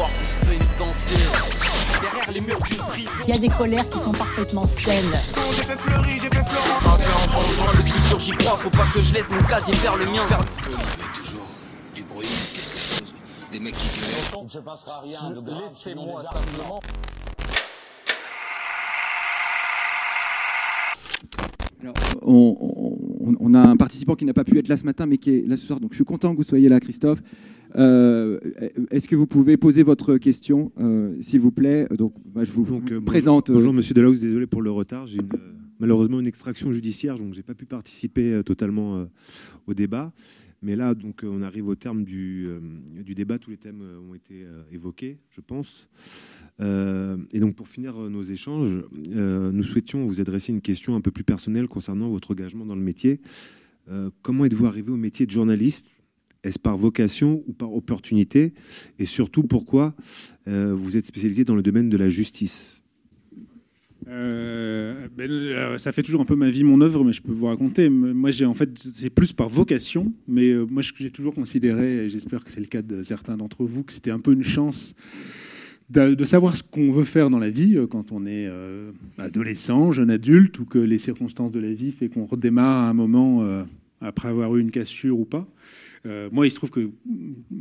voir qu'on peut danser. Derrière les murs d'une prison. Il y a des colères qui sont parfaitement saines. J'ai fait fleurir, j'ai fait Florent. Un peu en changeant le futur, j'y crois. Faut pas que je laisse mon casier faire le mien. Vers... Il y avait toujours du bruit, quelque chose, des mecs qui gueulaient. Il ne se passera rien de grave. Laissez-moi simplement. on, on- on a un participant qui n'a pas pu être là ce matin, mais qui est là ce soir. Donc, je suis content que vous soyez là, Christophe. Euh, Est-ce que vous pouvez poser votre question, euh, s'il vous plaît? Donc, bah, je vous Donc, euh, présente. Bonjour, Monsieur Delahousse, désolé pour le retard. J'ai une, malheureusement une extraction judiciaire, donc j'ai pas pu participer totalement au débat. Mais là, donc, on arrive au terme du, du débat. Tous les thèmes ont été évoqués, je pense. Et donc, pour finir nos échanges, nous souhaitions vous adresser une question un peu plus personnelle concernant votre engagement dans le métier. Comment êtes-vous arrivé au métier de journaliste? Est-ce par vocation ou par opportunité Et surtout, pourquoi euh, vous êtes spécialisé dans le domaine de la justice? Euh, ben, euh, ça fait toujours un peu ma vie, mon œuvre, mais je peux vous raconter. Moi, j'ai en fait, c'est plus par vocation, mais moi, j'ai toujours considéré, et j'espère que c'est le cas de certains d'entre vous, que c'était un peu une chance de, savoir ce qu'on veut faire dans la vie quand on est adolescent, jeune adulte, ou que les circonstances de la vie fait qu'on redémarre à un moment après avoir eu une cassure ou pas. Euh, moi, il se trouve que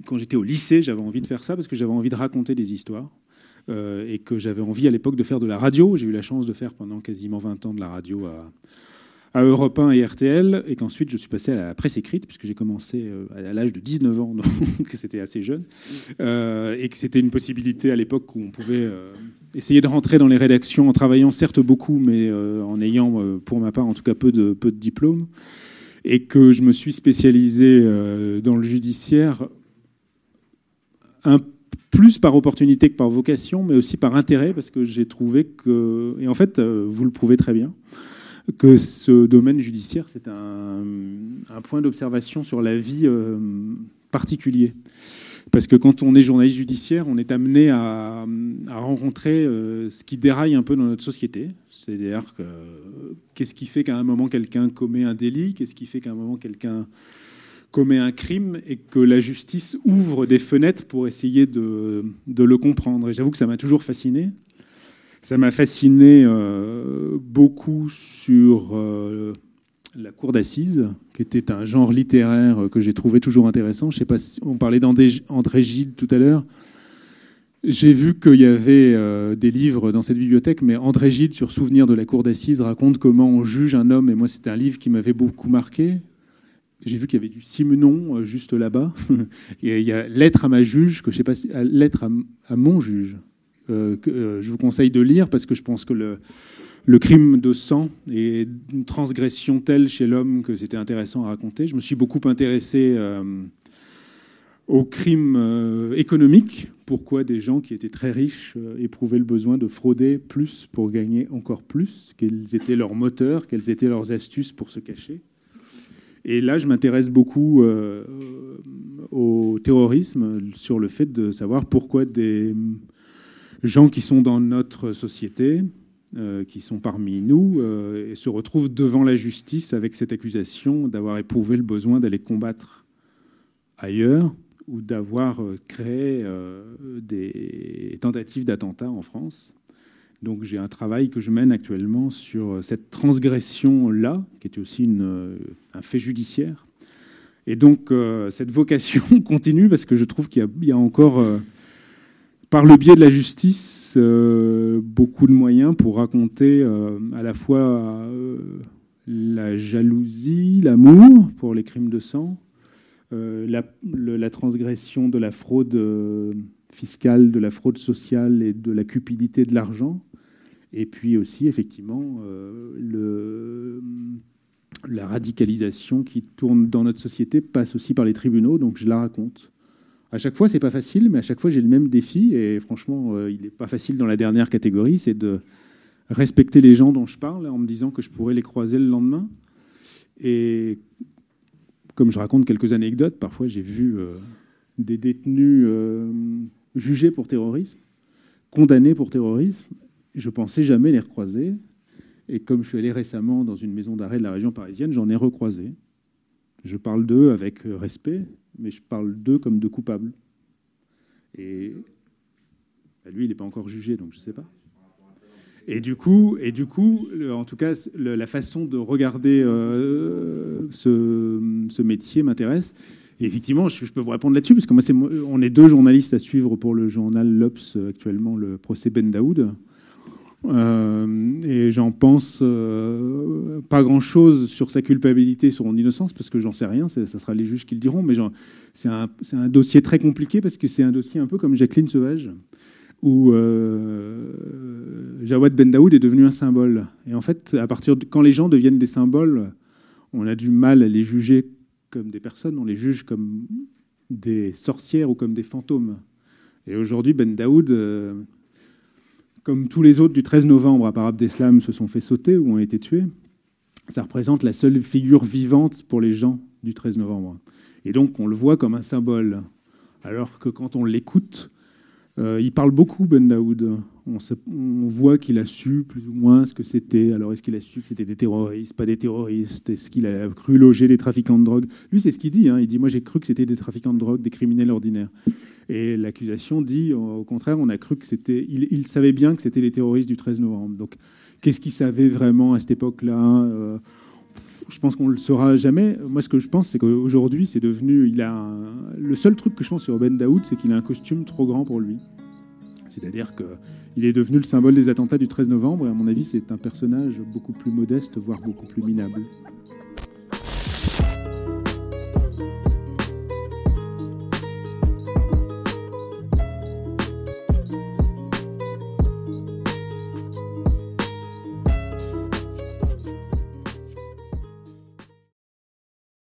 quand j'étais au lycée, j'avais envie de faire ça parce que j'avais envie de raconter des histoires euh, et que j'avais envie à l'époque de faire de la radio. J'ai eu la chance de faire pendant quasiment 20 ans de la radio à, à Europe 1 et RTL, et qu'ensuite je suis passé à la presse écrite, puisque j'ai commencé euh, à l'âge de 19 ans, donc c'était assez jeune, et que c'était une possibilité à l'époque où on pouvait essayer de rentrer dans les rédactions en travaillant certes beaucoup, mais en ayant, pour ma part en tout cas, peu de diplômes, et que je me suis spécialisé euh, dans le judiciaire plus par opportunité que par vocation, mais aussi par intérêt, parce que j'ai trouvé que, et en fait, euh, vous le prouvez très bien, que ce domaine judiciaire, c'est un, un point d'observation sur la vie euh, particulier. Parce que quand on est journaliste judiciaire, on est amené à, rencontrer euh, ce qui déraille un peu dans notre société. C'est-à-dire que qu'est-ce qui fait qu'à un moment quelqu'un commet un délit, qu'est-ce qui fait qu'à un moment quelqu'un commet un crime? Et que la justice ouvre des fenêtres pour essayer de, de le comprendre. Et j'avoue que ça m'a toujours fasciné. Ça m'a fasciné euh, beaucoup sur euh, la cour d'assises, qui était un genre littéraire que j'ai trouvé toujours intéressant. Je sais pas on parlait d'André André Gide tout à l'heure. J'ai vu qu'il y avait euh, des livres dans cette bibliothèque, mais André Gide sur Souvenir de la cour d'assises raconte comment on juge un homme. Et moi, c'était un livre qui m'avait beaucoup marqué. J'ai vu qu'il y avait du Simenon euh, juste là-bas. Et il y a Lettre à ma juge, que je sais pas si, à- Lettre à, mon juge, euh, que euh, je vous conseille de lire parce que je pense que le, le crime de sang est une transgression telle chez l'homme que c'était intéressant à raconter. Je me suis beaucoup intéressé euh, au crime euh. Pourquoi des gens qui étaient très riches euh, éprouvaient le besoin de frauder plus pour gagner encore plus? Quels étaient leurs moteurs? Quelles étaient leurs astuces pour se cacher? Et là, je m'intéresse beaucoup euh, au terrorisme, sur le fait de savoir pourquoi des gens qui sont dans notre société, euh, qui sont parmi nous, euh, et se retrouvent devant la justice avec cette accusation d'avoir éprouvé le besoin d'aller combattre ailleurs ou d'avoir euh, créé des tentatives d'attentats en France. Donc j'ai un travail que je mène actuellement sur cette transgression-là, qui est aussi un fait judiciaire. Et donc cette vocation continue parce que je trouve qu'il y a, encore, par le biais de la justice, euh, beaucoup de moyens pour raconter euh, à la fois euh, la jalousie, l'amour pour les crimes de sang, la, transgression de la fraude fiscale, de la fraude sociale et de la cupidité de l'argent. Et puis aussi, effectivement, la radicalisation qui tourne dans notre société passe aussi par les tribunaux, donc je la raconte. À chaque fois, c'est pas facile, mais à chaque fois, j'ai le même défi, et franchement, euh, il n'est pas facile dans la dernière catégorie, c'est de respecter les gens dont je parle en me disant que je pourrais les croiser le lendemain. Et comme je raconte quelques anecdotes, parfois j'ai vu euh, des détenus euh, jugés pour terrorisme, condamnés pour terrorisme. Je pensais jamais les recroiser. Et comme je suis allé récemment dans une maison d'arrêt de la région parisienne, j'en ai recroisé. Je parle d'eux avec respect, mais je parle d'eux comme de coupables. Et lui, il n'est pas encore jugé, donc je ne sais pas. Et du coup, et du coup en tout cas, la façon de regarder euh, ce, métier m'intéresse. Effectivement, je, peux vous répondre là-dessus, parce que moi, on est deux journalistes à suivre pour le journal L'Obs actuellement, le procès Ben Daoud. Euh, et j'en pense euh, pas grand-chose sur sa culpabilité, sur son innocence, parce que j'en sais rien, ça sera les juges qui le diront, mais c'est un, dossier très compliqué, parce que c'est un dossier un peu comme Jacqueline Sauvage, où euh, Jawad Ben Daoud est devenu un symbole. Et en fait, à partir quand les gens deviennent des symboles, on a du mal à les juger comme des personnes, on les juge comme des sorcières ou comme des fantômes. Et aujourd'hui, Ben Daoud, comme tous les autres du 13 novembre à part Abdeslam se sont fait sauter ou ont été tués, ça représente la seule figure vivante pour les gens du 13 novembre. Et donc on le voit comme un symbole. Alors que quand on l'écoute, euh, il parle beaucoup, Ben Daoud. On, voit qu'il a su plus ou moins ce que c'était. Alors, est-ce qu'il a su que c'était des terroristes, pas des terroristes? Est-ce qu'il a cru loger des trafiquants de drogue? Lui, c'est ce qu'il dit. Hein. Il dit Moi, j'ai cru que c'était des trafiquants de drogue, des criminels ordinaires. Et l'accusation dit Au contraire, on a cru que c'était. Il, savait bien que c'était les terroristes du 13 novembre. Donc, qu'est-ce qu'il savait vraiment à cette époque-là euh, je pense qu'on ne le saura jamais. Moi, ce que je pense, c'est qu'aujourd'hui, c'est devenu. Il a Le seul truc que je pense sur Ben Daoud, c'est qu'il a un costume trop grand pour lui. C'est-à-dire qu'il est devenu le symbole des attentats du 13 novembre, et à mon avis, c'est un personnage beaucoup plus modeste, voire beaucoup plus minable.